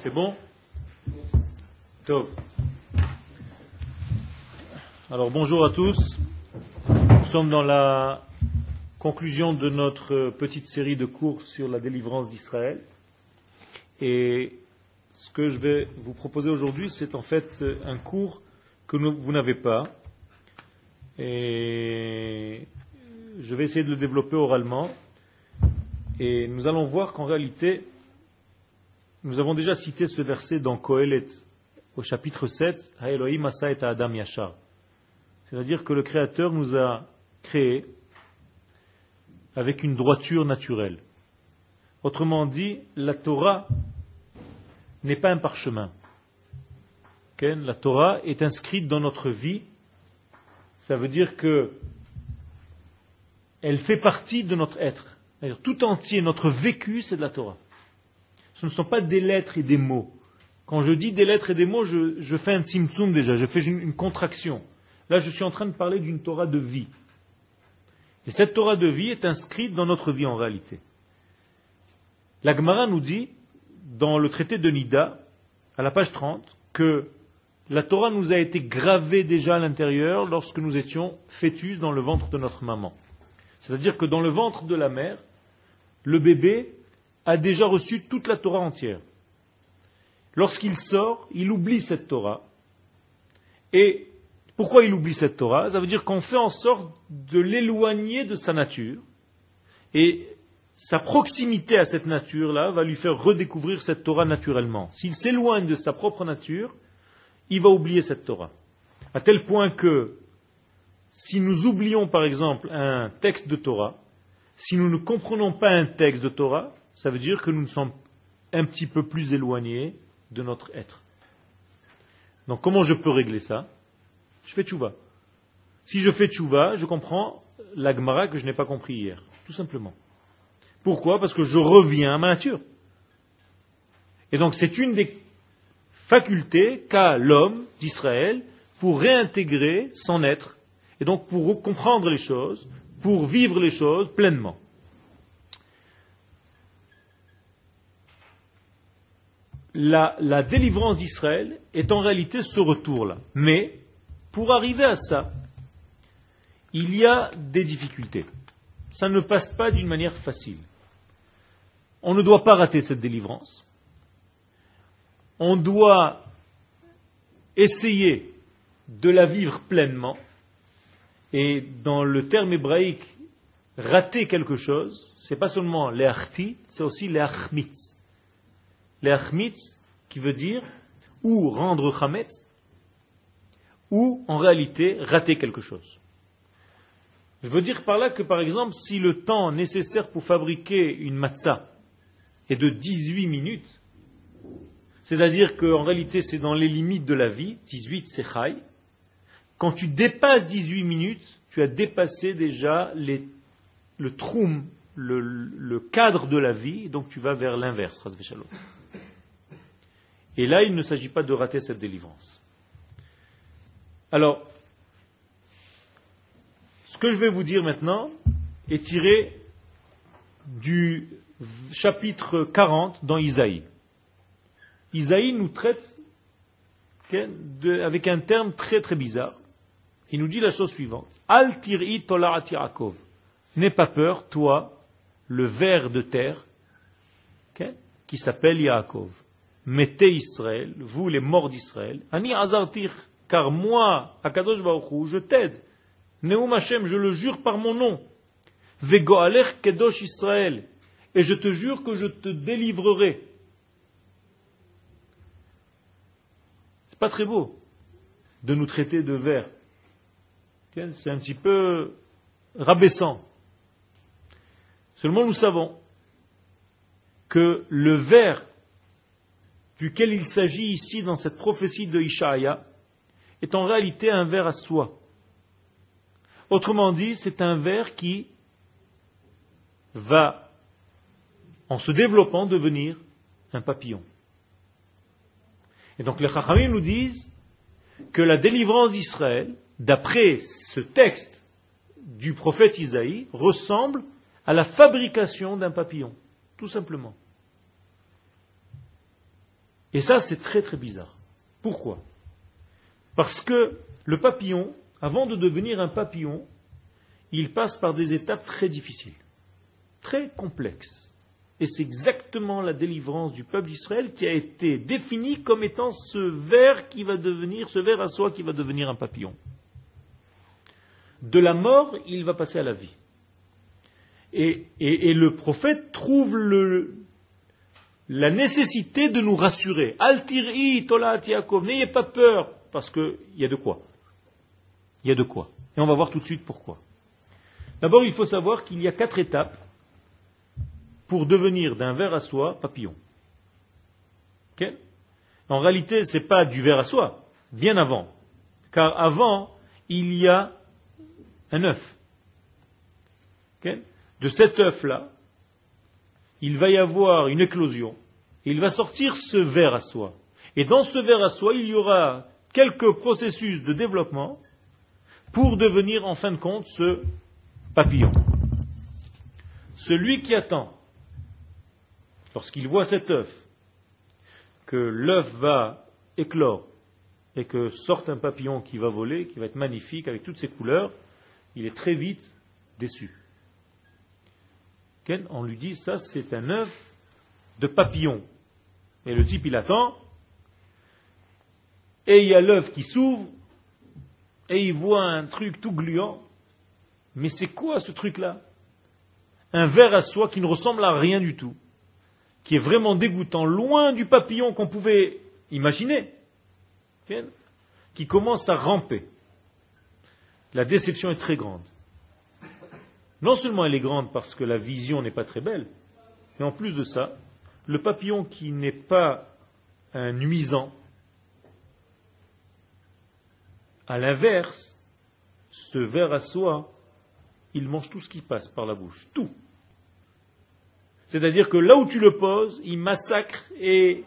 C'est bon Tov. Alors bonjour à tous. Nous sommes dans la conclusion de notre petite série de cours sur la délivrance d'Israël. Et ce que je vais vous proposer aujourd'hui, c'est en fait un cours que vous n'avez pas. Et je vais essayer de le développer oralement. Et nous allons voir qu'en réalité, nous avons déjà cité ce verset dans Kohelet, au chapitre 7, Elohim Asa et Adam Yashar. C'est-à-dire que le Créateur nous a créés avec une droiture naturelle. Autrement dit, la Torah n'est pas un parchemin. La Torah est inscrite dans notre vie. Ça veut dire que elle fait partie de notre être. Tout entier, notre vécu, c'est de la Torah ce ne sont pas des lettres et des mots. Quand je dis des lettres et des mots, je, fais un tzimtzum déjà, je fais une, contraction. Là, je suis en train de parler d'une Torah de vie. Et cette Torah de vie est inscrite dans notre vie en réalité. La Gemara nous dit, dans le traité de Nida, à la page 30, que la Torah nous a été gravée déjà à l'intérieur lorsque nous étions fœtus dans le ventre de notre maman. C'est-à-dire que dans le ventre de la mère, le bébé a déjà reçu toute la Torah entière. Lorsqu'il sort, il oublie cette Torah. Et pourquoi il oublie cette Torah? Ça veut dire qu'on fait en sorte de l'éloigner de sa nature. Et sa proximité à cette nature-là va lui faire redécouvrir cette Torah naturellement. S'il s'éloigne de sa propre nature, il va oublier cette Torah. À tel point que si nous oublions par exemple un texte de Torah, si nous ne comprenons pas un texte de Torah, ça veut dire que nous sommes un petit peu plus éloignés de notre être. Donc comment je peux régler ça? Je fais tchouva. Si je fais tchouva, je comprends l'agmara que je n'ai pas compris hier, tout simplement. Pourquoi? Parce que je reviens à ma nature. Et donc c'est une des facultés qu'a l'homme d'Israël pour réintégrer son être, et donc pour comprendre les choses, pour vivre les choses pleinement. La, délivrance d'Israël est en réalité ce retour-là. Mais, pour arriver à ça, il y a des difficultés. Ça ne passe pas d'une manière facile. On ne doit pas rater cette délivrance. On doit essayer de la vivre pleinement. Et dans le terme hébraïque, rater quelque chose, c'est pas seulement les c'est aussi les l'achmitz, qui veut dire ou rendre chametz, ou en réalité rater quelque chose. Je veux dire par là que, par exemple, si le temps nécessaire pour fabriquer une matzah est de 18 minutes, c'est-à-dire qu'en réalité c'est dans les limites de la vie, 18 c'est chai, quand tu dépasses 18 minutes, tu as dépassé déjà le troum, le, cadre de la vie, donc tu vas vers l'inverse, et là, il ne s'agit pas de rater cette délivrance. Alors, ce que je vais vous dire maintenant est tiré du chapitre 40 dans Isaïe. Isaïe nous traite avec un terme très très bizarre. Il nous dit la chose suivante. Al tir'i N'aie pas peur, toi, le ver de terre, qui s'appelle Yaakov mettez Israël, vous les morts d'Israël, Ani azartir, car moi, Akadosh Baruch je t'aide. Neum Hashem, je le jure par mon nom. Vegoalech kedosh Israël, et je te jure que je te délivrerai. C'est pas très beau de nous traiter de vers. C'est un petit peu rabaissant. Seulement nous savons que le vers duquel il s'agit ici dans cette prophétie de Ishaïa est en réalité un ver à soi. Autrement dit, c'est un ver qui va, en se développant, devenir un papillon. Et donc les Chachamim nous disent que la délivrance d'Israël, d'après ce texte du prophète Isaïe, ressemble à la fabrication d'un papillon, tout simplement. Et ça, c'est très très bizarre. Pourquoi? Parce que le papillon, avant de devenir un papillon, il passe par des étapes très difficiles, très complexes. Et c'est exactement la délivrance du peuple d'Israël qui a été définie comme étant ce ver qui va devenir, ce ver à soi qui va devenir un papillon. De la mort, il va passer à la vie. Et, le prophète trouve la nécessité de nous rassurer. Altiri, Tolat, Yaakov, n'ayez pas peur, parce qu'il y a de quoi. Il y a de quoi. Et on va voir tout de suite pourquoi. D'abord, il faut savoir qu'il y a quatre étapes pour devenir d'un ver à soie papillon. en réalité, ce n'est pas du ver à soie, bien avant. Car avant, il y a un œuf. De cet œuf-là, il va y avoir une éclosion. Il va sortir ce ver à soie. Et dans ce ver à soie, il y aura quelques processus de développement pour devenir en fin de compte ce papillon. Celui qui attend, lorsqu'il voit cet œuf, que l'œuf va éclore et que sorte un papillon qui va voler, qui va être magnifique avec toutes ses couleurs, il est très vite déçu. On lui dit, ça c'est un œuf de papillon. Et le type, il attend, et il y a l'œuf qui s'ouvre, et il voit un truc tout gluant, mais c'est quoi ce truc-là? Un verre à soie qui ne ressemble à rien du tout, qui est vraiment dégoûtant, loin du papillon qu'on pouvait imaginer, qui commence à ramper. La déception est très grande. Non seulement elle est grande parce que la vision n'est pas très belle, mais en plus de ça, le papillon qui n'est pas un nuisant, à l'inverse, ce verre à soie il mange tout ce qui passe par la bouche. Tout. C'est-à-dire que là où tu le poses, il massacre les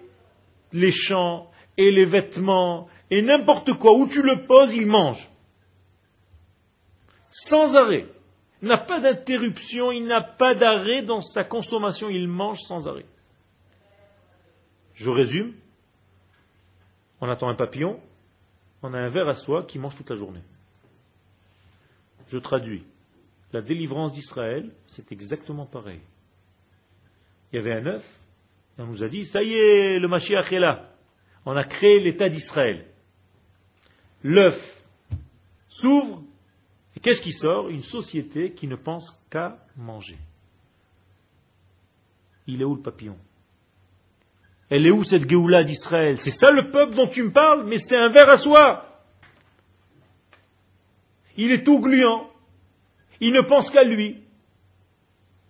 champs et les vêtements et n'importe quoi. Où tu le poses, il mange. Sans arrêt. N'a pas d'interruption, il n'a pas d'arrêt dans sa consommation, il mange sans arrêt. Je résume. On attend un papillon, on a un ver à soie qui mange toute la journée. Je traduis la délivrance d'Israël, c'est exactement pareil. Il y avait un œuf, on nous a dit, ça y est, le Mashiach est là. On a créé l'État d'Israël. L'œuf s'ouvre, qu'est-ce qui sort? Une société qui ne pense qu'à manger. Il est où le papillon? Elle est où cette Géoula d'Israël? C'est ça le peuple dont tu me parles, mais c'est un verre à soie. Il est tout gluant. Il ne pense qu'à lui.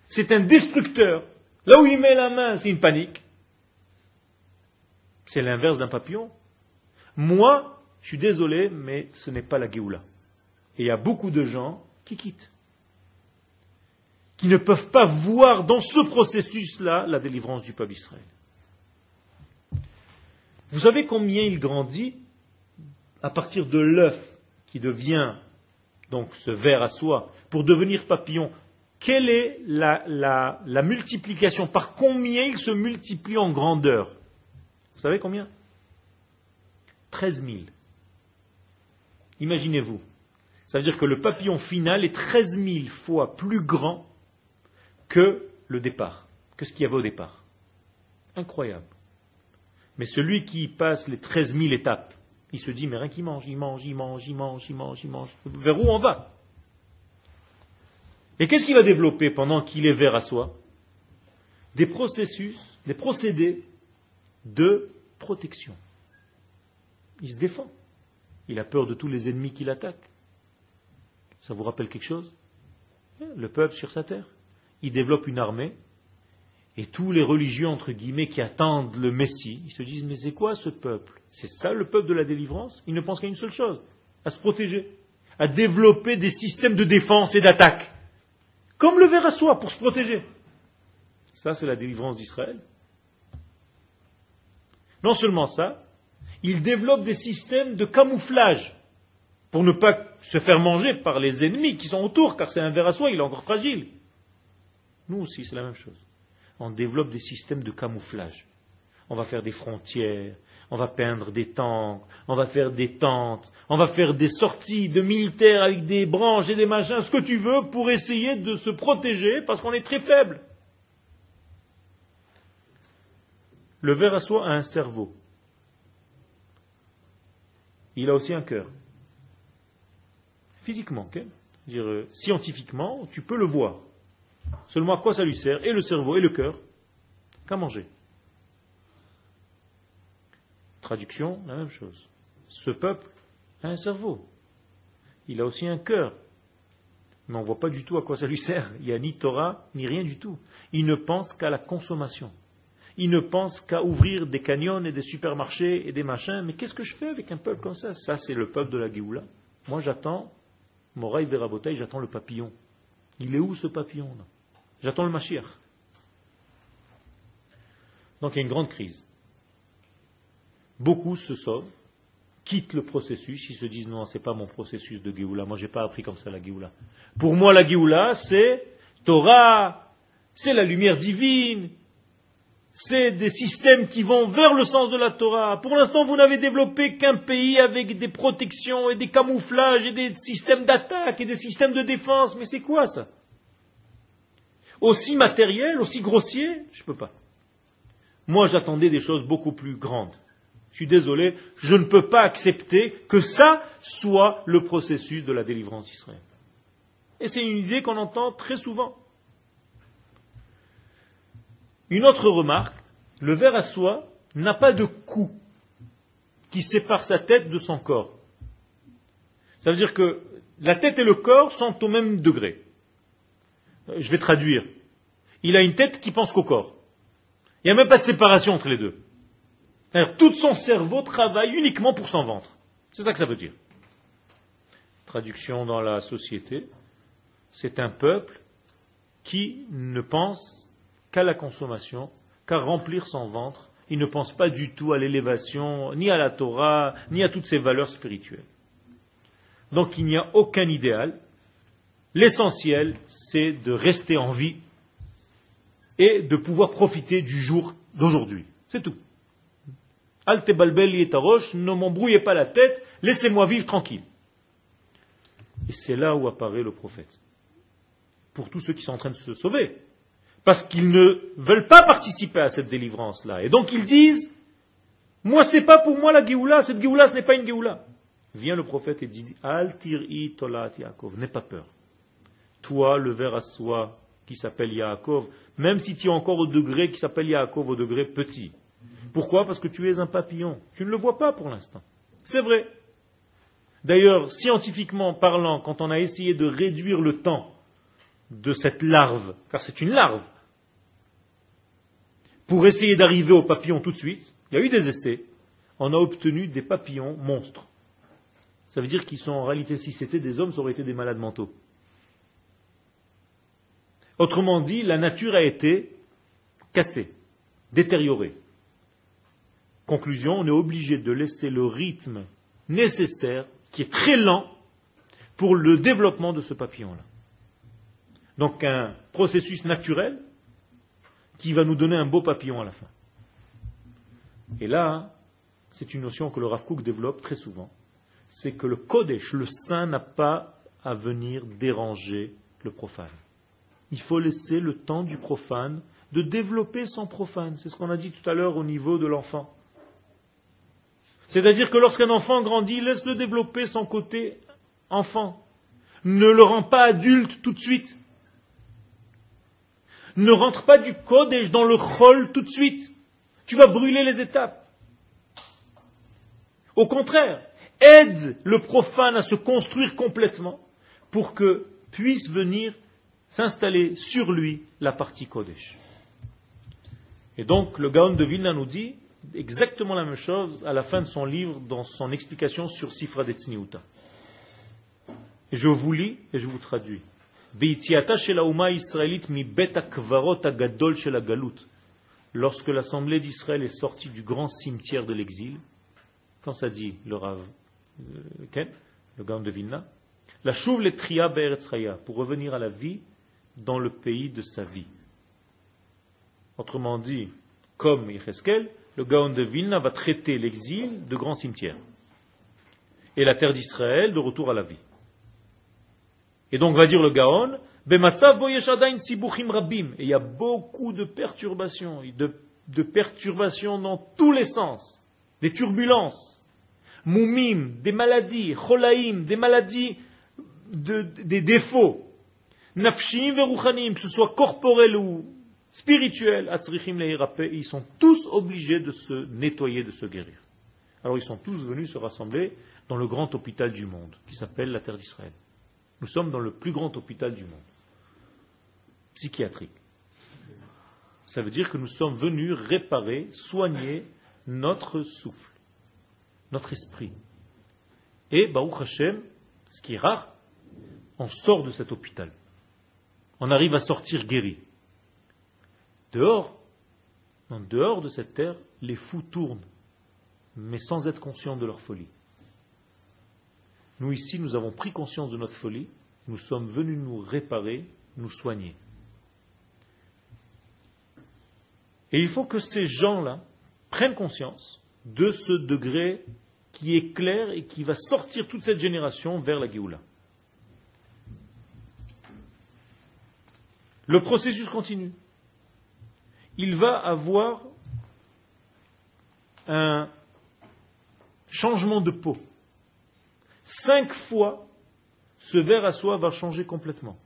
C'est un destructeur. Là où il met la main, c'est une panique. C'est l'inverse d'un papillon. Moi, je suis désolé, mais ce n'est pas la Géoula. Et il y a beaucoup de gens qui quittent. Qui ne peuvent pas voir dans ce processus-là la délivrance du peuple d'Israël. Vous savez combien il grandit à partir de l'œuf qui devient donc ce ver à soie pour devenir papillon, quelle est la, multiplication? Par combien il se multiplie en grandeur? Vous savez combien? 13 000. Imaginez-vous. Ça veut dire que le papillon final est 13 000 fois plus grand que le départ, que ce qu'il y avait au départ. Incroyable. Mais celui qui passe les 13 000 étapes, il se dit, mais rien qu'il mange, il mange, il mange, il mange, il mange, il mange. Vers où on va? Et qu'est-ce qu'il va développer pendant qu'il est vert à soi Des processus, des procédés de protection. Il se défend. Il a peur de tous les ennemis qui l'attaquent. Ça vous rappelle quelque chose? Le peuple sur sa terre. Il développe une armée et tous les religieux, entre guillemets, qui attendent le Messie, ils se disent, mais c'est quoi ce peuple? C'est ça le peuple de la délivrance? Ils ne pensent qu'à une seule chose, à se protéger, à développer des systèmes de défense et d'attaque. Comme le ver à soie pour se protéger. Ça, c'est la délivrance d'Israël. Non seulement ça, il développe des systèmes de camouflage pour ne pas se faire manger par les ennemis qui sont autour, car c'est un ver à soie, il est encore fragile. Nous aussi, c'est la même chose. On développe des systèmes de camouflage. On va faire des frontières, on va peindre des tanks, on va faire des tentes, on va faire des sorties de militaires avec des branches et des machins, ce que tu veux, pour essayer de se protéger parce qu'on est très faible. Le ver à soie a un cerveau. Il a aussi un cœur. Physiquement, dire, euh, scientifiquement, tu peux le voir. Seulement à quoi ça lui sert Et le cerveau et le cœur Qu'à manger. Traduction, la même chose. Ce peuple a un cerveau. Il a aussi un cœur. Mais on ne voit pas du tout à quoi ça lui sert. Il n'y a ni Torah, ni rien du tout. Il ne pense qu'à la consommation. Il ne pense qu'à ouvrir des canyons et des supermarchés et des machins. Mais qu'est-ce que je fais avec un peuple comme ça? Ça, c'est le peuple de la Géoula. Moi, j'attends, Moraï Verabotaï, j'attends le papillon. Il est où ce papillon-là J'attends le Mashiach. Donc il y a une grande crise. Beaucoup se sauvent, quittent le processus, ils se disent non, ce n'est pas mon processus de Géoula, moi je n'ai pas appris comme ça la Géoula. Pour moi la Géoula, c'est Torah, c'est la lumière divine, c'est des systèmes qui vont vers le sens de la Torah. Pour l'instant, vous n'avez développé qu'un pays avec des protections et des camouflages et des systèmes d'attaque et des systèmes de défense. Mais c'est quoi ça? Aussi matériel, aussi grossier? Je ne peux pas. Moi, j'attendais des choses beaucoup plus grandes. Je suis désolé, je ne peux pas accepter que ça soit le processus de la délivrance d'Israël. Et c'est une idée qu'on entend très souvent. Une autre remarque, le ver à soie n'a pas de cou qui sépare sa tête de son corps. Ça veut dire que la tête et le corps sont au même degré. Je vais traduire. Il a une tête qui pense qu'au corps. Il n'y a même pas de séparation entre les deux. Tout son cerveau travaille uniquement pour son ventre. C'est ça que ça veut dire. Traduction dans la société, c'est un peuple qui ne pense qu'à la consommation, qu'à remplir son ventre. Il ne pense pas du tout à l'élévation, ni à la Torah, ni à toutes ces valeurs spirituelles. Donc il n'y a aucun idéal. L'essentiel, c'est de rester en vie et de pouvoir profiter du jour d'aujourd'hui. C'est tout. Alte balbeli et taroche, ne m'embrouillez pas la tête, laissez-moi vivre tranquille. Et c'est là où apparaît le prophète. Pour tous ceux qui sont en train de se sauver. Parce qu'ils ne veulent pas participer à cette délivrance-là. Et donc ils disent, moi c'est pas pour moi la Géoula, cette Géoula ce n'est pas une Géoula. Vient le prophète et dit, Al tir'i tolat Yaakov, n'aie pas peur. Toi, le ver à soie qui s'appelle Yaakov, même si tu es encore au degré qui s'appelle Yaakov, au degré petit, pourquoi? Parce que tu es un papillon. Tu ne le vois pas pour l'instant. C'est vrai. D'ailleurs, scientifiquement parlant, quand on a essayé de réduire le temps de cette larve, car c'est une larve, pour essayer d'arriver au papillon tout de suite, il y a eu des essais, on a obtenu des papillons monstres. Ça veut dire qu'ils sont en réalité, si c'était des hommes, ça aurait été des malades mentaux. Autrement dit, la nature a été cassée, détériorée. Conclusion, on est obligé de laisser le rythme nécessaire, qui est très lent, pour le développement de ce papillon-là. Donc un processus naturel qui va nous donner un beau papillon à la fin. Et là, c'est une notion que le Rav Kook développe très souvent. C'est que le Kodesh, le saint, n'a pas à venir déranger le profane. Il faut laisser le temps du profane de développer son profane. C'est ce qu'on a dit tout à l'heure au niveau de l'enfant. C'est-à-dire que lorsqu'un enfant grandit, laisse-le développer son côté enfant. Ne le rend pas adulte tout de suite. Ne rentre pas du code dans le chol tout de suite. Tu vas brûler les étapes. Au contraire, aide le profane à se construire complètement pour que puisse venir s'installer sur lui la partie Kodesh. Et donc, le Gaon de Vilna nous dit, exactement la même chose à la fin de son livre, dans son explication sur Sifra de Et je vous lis et je vous traduis. Lorsque l'assemblée d'Israël est sortie du grand cimetière de l'exil, quand ça dit le Rav euh, Ken, le Gaon de Vilna, la chouve les tria pour revenir à la vie dans le pays de sa vie. Autrement dit, comme Yecheskel, le Gaon de Vilna va traiter l'exil de grand cimetière. Et la terre d'Israël de retour à la vie. Et donc va dire le Gaon, et il y a beaucoup de perturbations, de, perturbations dans tous les sens, des turbulences, moumim, des maladies, cholaïm, des maladies, de, des défauts, nafshim veruchanim, que ce soit corporel ou spirituel, ils sont tous obligés de se nettoyer, de se guérir. Alors ils sont tous venus se rassembler dans le grand hôpital du monde, qui s'appelle la terre d'Israël. Nous sommes dans le plus grand hôpital du monde psychiatrique. Ça veut dire que nous sommes venus réparer, soigner notre souffle, notre esprit. Et, Baruch Hashem, ce qui est rare, on sort de cet hôpital. On arrive à sortir guéri. Dehors, en dehors de cette terre, les fous tournent, mais sans être conscients de leur folie. Nous ici, nous avons pris conscience de notre folie, nous sommes venus nous réparer, nous soigner. Et il faut que ces gens-là prennent conscience de ce degré qui est clair et qui va sortir toute cette génération vers la Géoula. Le processus continue. Il va avoir un changement de peau. Cinq fois, ce verre à soie va changer complètement.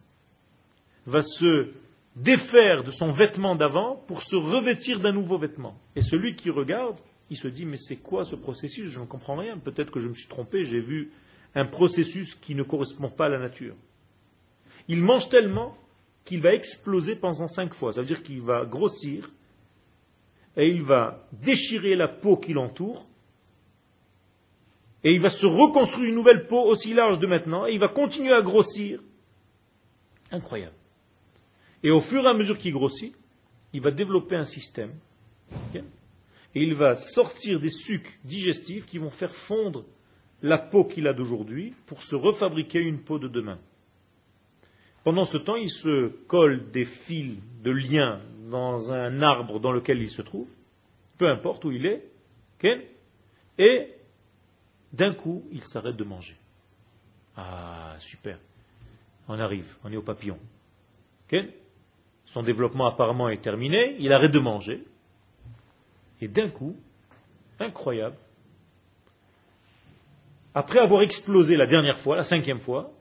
Va se défaire de son vêtement d'avant pour se revêtir d'un nouveau vêtement. Et celui qui regarde, il se dit, mais c'est quoi ce processus? Je ne comprends rien. Peut-être que je me suis trompé, j'ai vu un processus qui ne correspond pas à la nature. Il mange tellement qu'il va exploser pendant cinq fois. Ça veut dire qu'il va grossir et il va déchirer la peau qui l'entoure et il va se reconstruire une nouvelle peau aussi large de maintenant et il va continuer à grossir. Incroyable. Et au fur et à mesure qu'il grossit, il va développer un système. et il va sortir des sucs digestifs qui vont faire fondre la peau qu'il a d'aujourd'hui pour se refabriquer une peau de demain. Pendant ce temps, il se colle des fils de lien dans un arbre dans lequel il se trouve, peu importe où il est, et d'un coup, il s'arrête de manger. Ah, super. On arrive, on est au papillon. Son développement apparemment est terminé, il arrête de manger, et d'un coup, incroyable, après avoir explosé la dernière fois, la cinquième fois,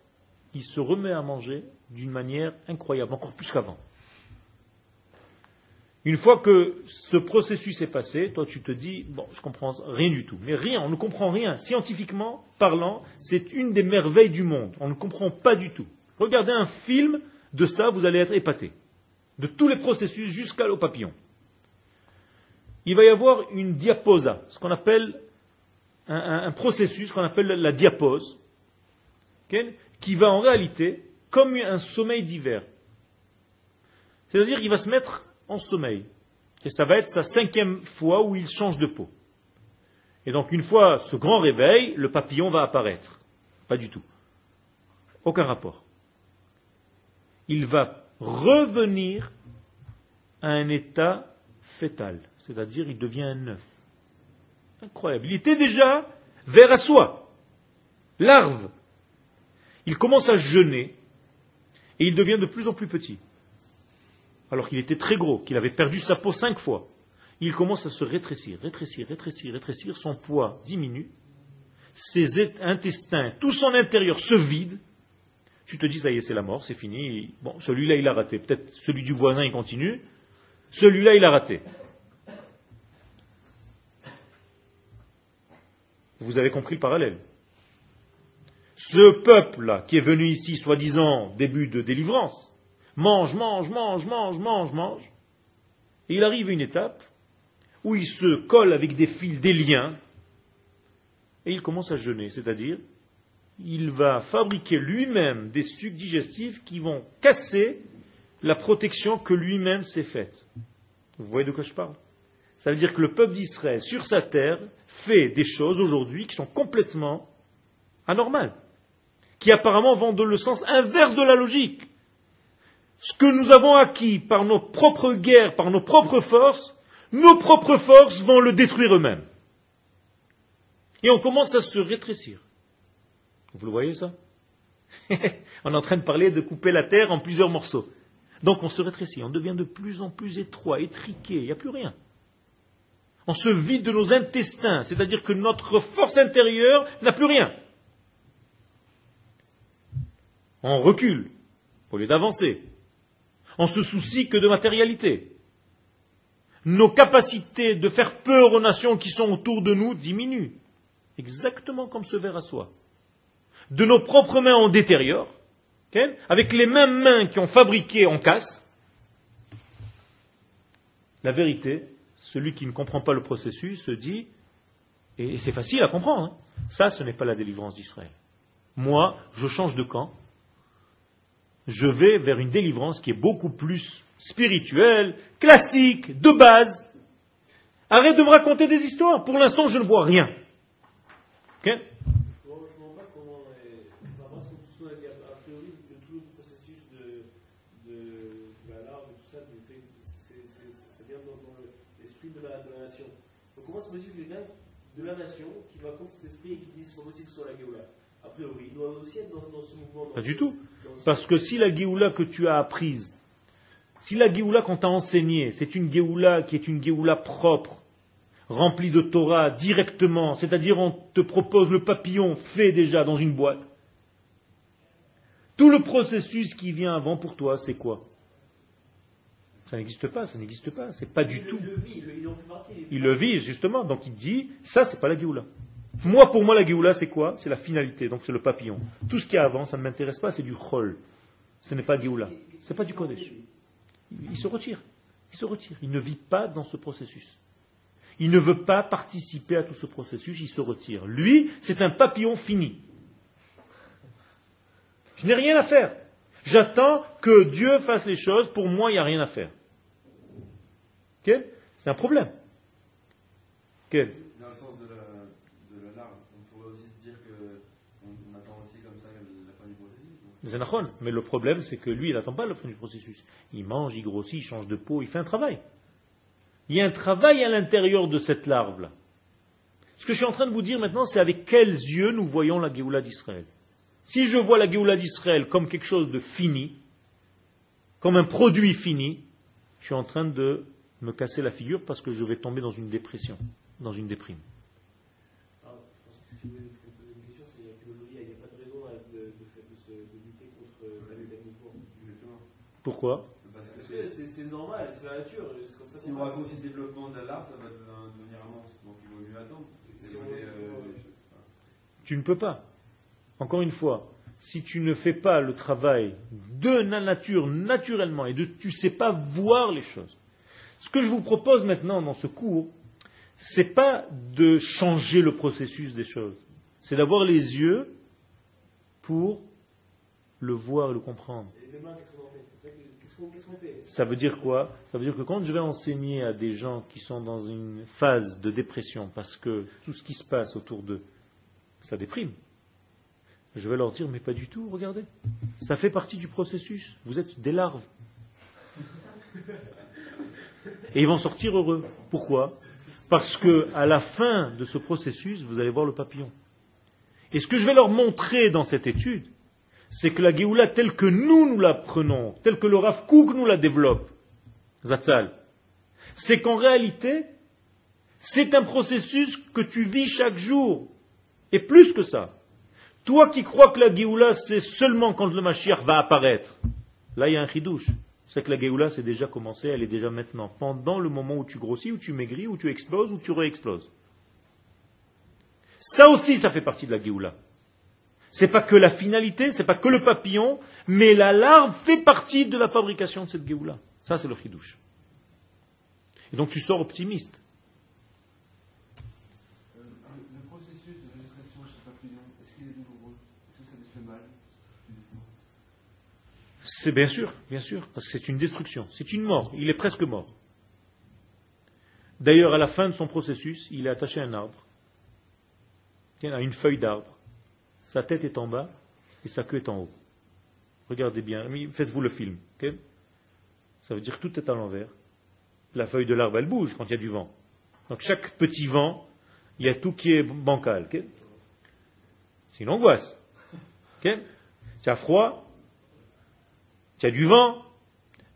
il se remet à manger d'une manière incroyable, encore plus qu'avant. Une fois que ce processus est passé, toi tu te dis, bon, je comprends rien du tout. Mais rien, on ne comprend rien. Scientifiquement parlant, c'est une des merveilles du monde. On ne comprend pas du tout. Regardez un film de ça, vous allez être épaté de tous les processus jusqu'à l'eau papillon. Il va y avoir une diaposa, ce qu'on appelle un, processus qu'on appelle la diapose, qui va en réalité comme un sommeil d'hiver. C'est-à-dire qu'il va se mettre en sommeil. Et ça va être sa cinquième fois où il change de peau. Et donc une fois ce grand réveil, le papillon va apparaître. Pas du tout. Aucun rapport. Il va revenir à un état fœtal, c'est-à-dire il devient un œuf. Incroyable. Il était déjà vers à soi, larve. Il commence à jeûner et il devient de plus en plus petit. Alors qu'il était très gros, qu'il avait perdu sa peau cinq fois. Il commence à se rétrécir, rétrécir, rétrécir, rétrécir, son poids diminue, ses intestins, tout son intérieur se vide, tu te dis, ça y est, c'est la mort, c'est fini. Bon, celui-là, il a raté. Peut-être celui du voisin, il continue. Celui-là, il a raté. Vous avez compris le parallèle. Ce peuple-là, qui est venu ici, soi-disant, début de délivrance, mange, mange, mange, mange, mange, mange. Et il arrive à une étape où il se colle avec des fils, des liens, et il commence à jeûner, c'est-à-dire il va fabriquer lui-même des sucs digestifs qui vont casser la protection que lui-même s'est faite. Vous voyez de quoi je parle? Ça veut dire que le peuple d'Israël, sur sa terre, fait des choses aujourd'hui qui sont complètement anormales, qui apparemment vont dans le sens inverse de la logique. Ce que nous avons acquis par nos propres guerres, par nos propres forces, nos propres forces vont le détruire eux-mêmes. Et on commence à se rétrécir. Vous le voyez ça? On est en train de parler de couper la terre en plusieurs morceaux. Donc on se rétrécit, on devient de plus en plus étroit, étriqué, il n'y a plus rien. On se vide de nos intestins, c'est-à-dire que notre force intérieure n'a plus rien. On recule au lieu d'avancer. On se soucie que de matérialité. Nos capacités de faire peur aux nations qui sont autour de nous diminuent. Exactement comme ce verre à soie. De nos propres mains, on détériore. Avec les mêmes mains qui ont fabriqué, on casse. La vérité, celui qui ne comprend pas le processus se dit, et c'est facile à comprendre, hein, ça ce n'est pas la délivrance d'Israël. Moi, je change de camp, je vais vers une délivrance qui est beaucoup plus spirituelle, classique, de base. Arrête de me raconter des histoires. Pour l'instant, je ne vois rien. Okay? De la nation qui va contre cet esprit et qui dit c'est pas possible que ce soit la Géoula A priori, il doit aussi être dans, dans ce mouvement. Dans pas du tout. Parce que si la Géoula que tu as apprise, si la Géoula qu'on t'a enseignée, c'est une Géoula qui est une Géoula propre, remplie de Torah directement, c'est-à-dire on te propose le papillon fait déjà dans une boîte, tout le processus qui vient avant pour toi, c'est quoi? Ça n'existe pas, ça n'existe pas, c'est pas du tout. Il le vit, justement, donc il dit, ça c'est pas la Géoula. Moi, pour moi, la Géoula, c'est quoi? C'est la finalité, donc c'est le papillon. Tout ce qui est avant, ça ne m'intéresse pas, c'est du chol. Ce n'est pas Géoula. Ce n'est pas du Kodesh. Il se retire. Il se retire. Il ne vit pas dans ce processus. Il ne veut pas participer à tout ce processus, il se retire. Lui, c'est un papillon fini. Je n'ai rien à faire. J'attends que Dieu fasse les choses, pour moi, il n'y a rien à faire. C'est un problème. Quel Mais le problème, c'est que lui, il n'attend pas le fin du processus. Il mange, il grossit, il change de peau, il fait un travail. Il y a un travail à l'intérieur de cette larve-là. Ce que je suis en train de vous dire maintenant, c'est avec quels yeux nous voyons la Géoula d'Israël. Si je vois la Géoula d'Israël comme quelque chose de fini, comme un produit fini, je suis en train de me casser la figure parce que je vais tomber dans une dépression, dans une déprime. Pourquoi Parce que c'est normal, c'est la nature. Comme ça si on aussi le développement de l'art, ça va devenir un monstre. Donc il vaut mieux attendre. Euh, tu ne peux pas. Encore une fois, si tu ne fais pas le travail de la nature naturellement et de tu ne sais pas voir les choses. Ce que je vous propose maintenant dans ce cours, c'est pas de changer le processus des choses. C'est d'avoir les yeux pour le voir et le comprendre. Ça veut dire quoi? Ça veut dire que quand je vais enseigner à des gens qui sont dans une phase de dépression parce que tout ce qui se passe autour d'eux, ça déprime, je vais leur dire, mais pas du tout, regardez. Ça fait partie du processus. Vous êtes des larves. Et ils vont sortir heureux. Pourquoi? Parce que à la fin de ce processus, vous allez voir le papillon. Et ce que je vais leur montrer dans cette étude, c'est que la Géoula telle que nous nous la prenons, telle que le Rav Kouk nous la développe, Zatzal, c'est qu'en réalité, c'est un processus que tu vis chaque jour. Et plus que ça. Toi qui crois que la Géoula, c'est seulement quand le Mashiach va apparaître, là il y a un chidouche. C'est que la Géoula, c'est déjà commencé, elle est déjà maintenant. Pendant le moment où tu grossis, où tu maigris, où tu exploses, où tu réexploses. Ça aussi, ça fait partie de la Géoula. C'est pas que la finalité, c'est pas que le papillon, mais la larve fait partie de la fabrication de cette Géoula. Ça, c'est le chidouche. Et donc tu sors optimiste. le processus de gestation chez le papillon, est-ce qu'il est douloureux? Est-ce que ça lui fait mal C'est bien sûr, bien sûr, parce que c'est une destruction, c'est une mort, il est presque mort. D'ailleurs, à la fin de son processus, il est attaché à un arbre, à une feuille d'arbre. Sa tête est en bas et sa queue est en haut. Regardez bien, faites-vous le film. Ça veut dire que tout est à l'envers. La feuille de l'arbre, elle bouge quand il y a du vent. Donc chaque petit vent, il y a tout qui est bancal. C'est une angoisse. tu as froid, tu as du vent,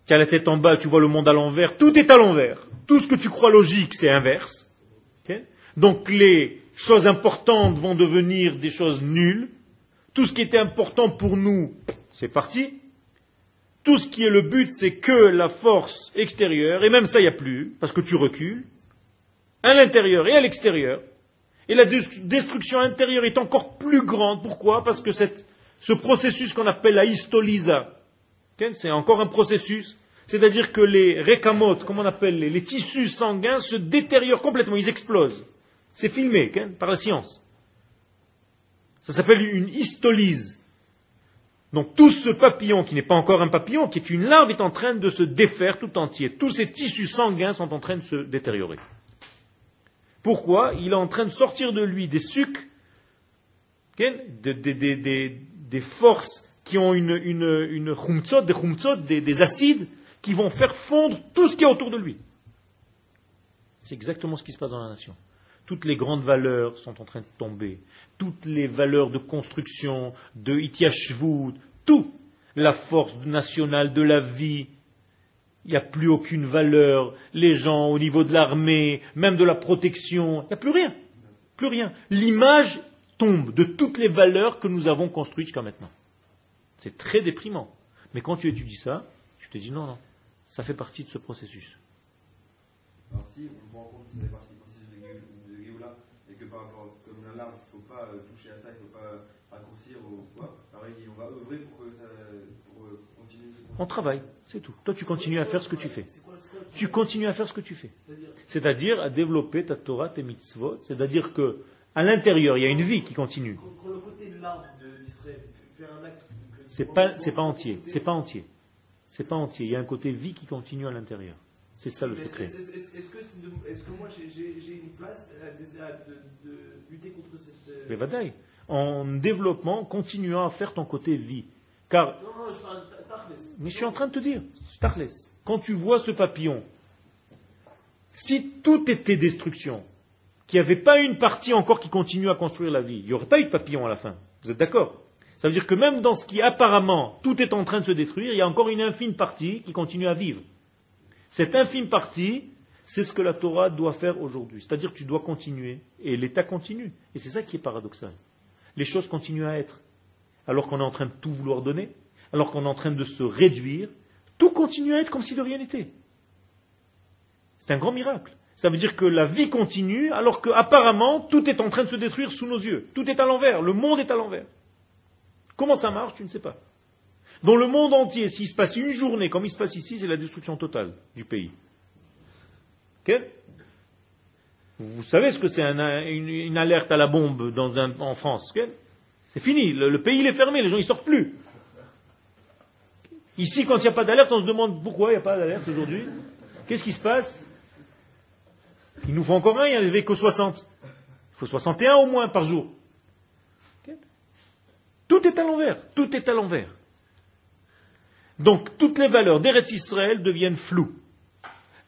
tu as la tête en bas, tu vois le monde à l'envers, tout est à l'envers. Tout ce que tu crois logique, c'est inverse. Donc les choses importantes vont devenir des choses nulles. Tout ce qui était important pour nous, c'est parti. Tout ce qui est le but, c'est que la force extérieure, et même ça, il n'y a plus, parce que tu recules, à l'intérieur et à l'extérieur. Et la destruction intérieure est encore plus grande. Pourquoi? Parce que ce processus qu'on appelle la histolisa, c'est encore un processus, c'est-à-dire que les récamotes, comme on appelle les, tissus sanguins, se détériorent complètement, ils explosent. C'est filmé par la science. Ça s'appelle une histolyse. Donc tout ce papillon, qui n'est pas encore un papillon, qui est une larve, est en train de se défaire tout entier. Tous ces tissus sanguins sont en train de se détériorer. Pourquoi? Il est en train de sortir de lui des sucs, des, des, des, des, forces qui ont une, une, une des khumtzot, des, acides, qui vont faire fondre tout ce qui est autour de lui. C'est exactement ce qui se passe dans la nation. Toutes les grandes valeurs sont en train de tomber. Toutes les valeurs de construction, de itiashvut, tout. La force nationale de la vie, il n'y a plus aucune valeur. Les gens, au niveau de l'armée, même de la protection, il n'y a plus rien. Plus rien. L'image tombe de toutes les valeurs que nous avons construites jusqu'à maintenant. C'est très déprimant. Mais quand tu étudies ça, tu te dis non, non, ça fait partie de ce processus du processus de Géoula, et que par rapport comme une alarme, il ne faut pas euh, toucher à ça, il ne faut pas raccourcir ou quoi, pareil, on va œuvrer pour que ça pour euh, continuer On travaille, c'est tout. Toi, tu continues à faire ce que tu fais. Tu continues à faire ce que tu fais. C'est-à-dire à développer ta Torah, tes mitzvot, c'est-à-dire que à l'intérieur, il y a une vie qui continue. C'est pas, c'est pas entier. C'est pas entier. C'est pas entier. Il y a un côté vie qui continue à l'intérieur. C'est ça le secret. Est-ce que, moi j'ai une place de, lutter contre cette. Mais bataille. En développement, continuant à faire ton côté vie. Car. Non, non, je parle Mais je suis en train de te dire. Quand tu vois ce papillon, si tout était destruction, qu'il n'y avait pas une partie encore qui continue à construire la vie. Il n'y aurait pas eu de papillon à la fin. Vous êtes d'accord? Ça veut dire que même dans ce qui apparemment tout est en train de se détruire, il y a encore une infime partie qui continue à vivre. Cette infime partie, c'est ce que la Torah doit faire aujourd'hui. C'est-à-dire tu dois continuer. Et l'État continue. Et c'est ça qui est paradoxal. Les choses continuent à être. Alors qu'on est en train de tout vouloir donner, alors qu'on est en train de se réduire, tout continue à être comme si de rien n'était. C'est un grand miracle. Ça veut dire que la vie continue alors qu'apparemment tout est en train de se détruire sous nos yeux. Tout est à l'envers, le monde est à l'envers. Comment ça marche, tu ne sais pas. Dans le monde entier, s'il se passe une journée comme il se passe ici, c'est la destruction totale du pays. Vous savez ce que c'est une, alerte à la bombe en France C'est fini, le, pays est fermé, les gens ne sortent plus. Ici, quand il n'y a pas d'alerte, on se demande pourquoi il n'y a pas d'alerte aujourd'hui. Qu'est-ce qui se passe il nous faut encore un, il n'y en avait que 60. Il faut 61 au moins par jour. Tout est à l'envers. Tout est à l'envers. Donc toutes les valeurs d'Eretz Israël deviennent floues.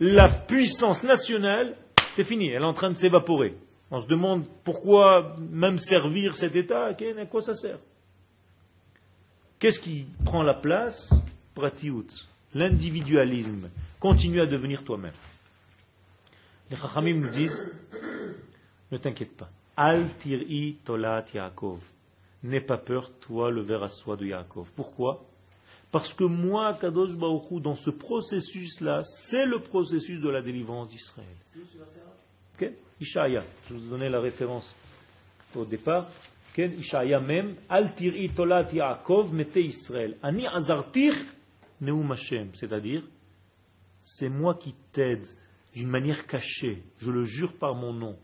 La puissance nationale, c'est fini, elle est en train de s'évaporer. On se demande pourquoi même servir cet État, à quoi ça sert? Qu'est-ce qui prend la place? Pratiout. L'individualisme. Continue à devenir toi-même. Les Chachamim nous disent Ne t'inquiète pas. Al tir'i tolat Yaakov. N'aie pas peur, toi, le ver à soie de Yaakov. Pourquoi? Parce que moi, Kadosh Baruchou, dans ce processus-là, c'est le processus de la délivrance d'Israël. Okay? Ishaya, je vous ai donné la référence au départ. Okay? Ishaya même, Al tir'i tolat Yaakov, mettez Israël. Ani azartir neum Hashem. C'est-à-dire, c'est moi qui t'aide d'une manière cachée. Je le jure par mon nom.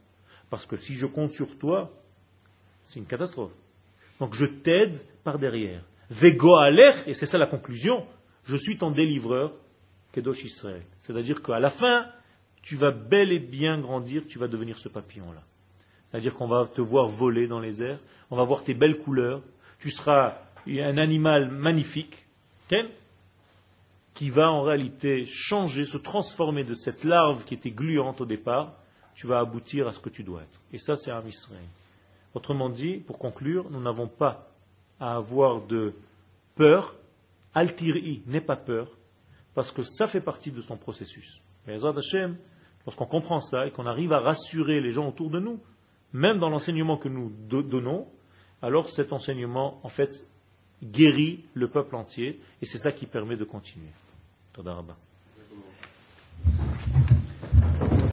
Parce que si je compte sur toi, c'est une catastrophe. Donc je t'aide par derrière. Et c'est ça la conclusion, je suis ton délivreur, Kedosh Israël. C'est-à-dire qu'à la fin, tu vas bel et bien grandir, tu vas devenir ce papillon-là. C'est-à-dire qu'on va te voir voler dans les airs, on va voir tes belles couleurs, tu seras un animal magnifique. qui va en réalité changer, se transformer de cette larve qui était gluante au départ, tu vas aboutir à ce que tu dois être. Et ça, c'est un Israël. Autrement dit, pour conclure, nous n'avons pas à avoir de peur. Altiri n'est pas peur, parce que ça fait partie de son processus. Mais Hashem, lorsqu'on comprend ça et qu'on arrive à rassurer les gens autour de nous, même dans l'enseignement que nous donnons, alors cet enseignement, en fait, guérit le peuple entier, et c'est ça qui permet de continuer.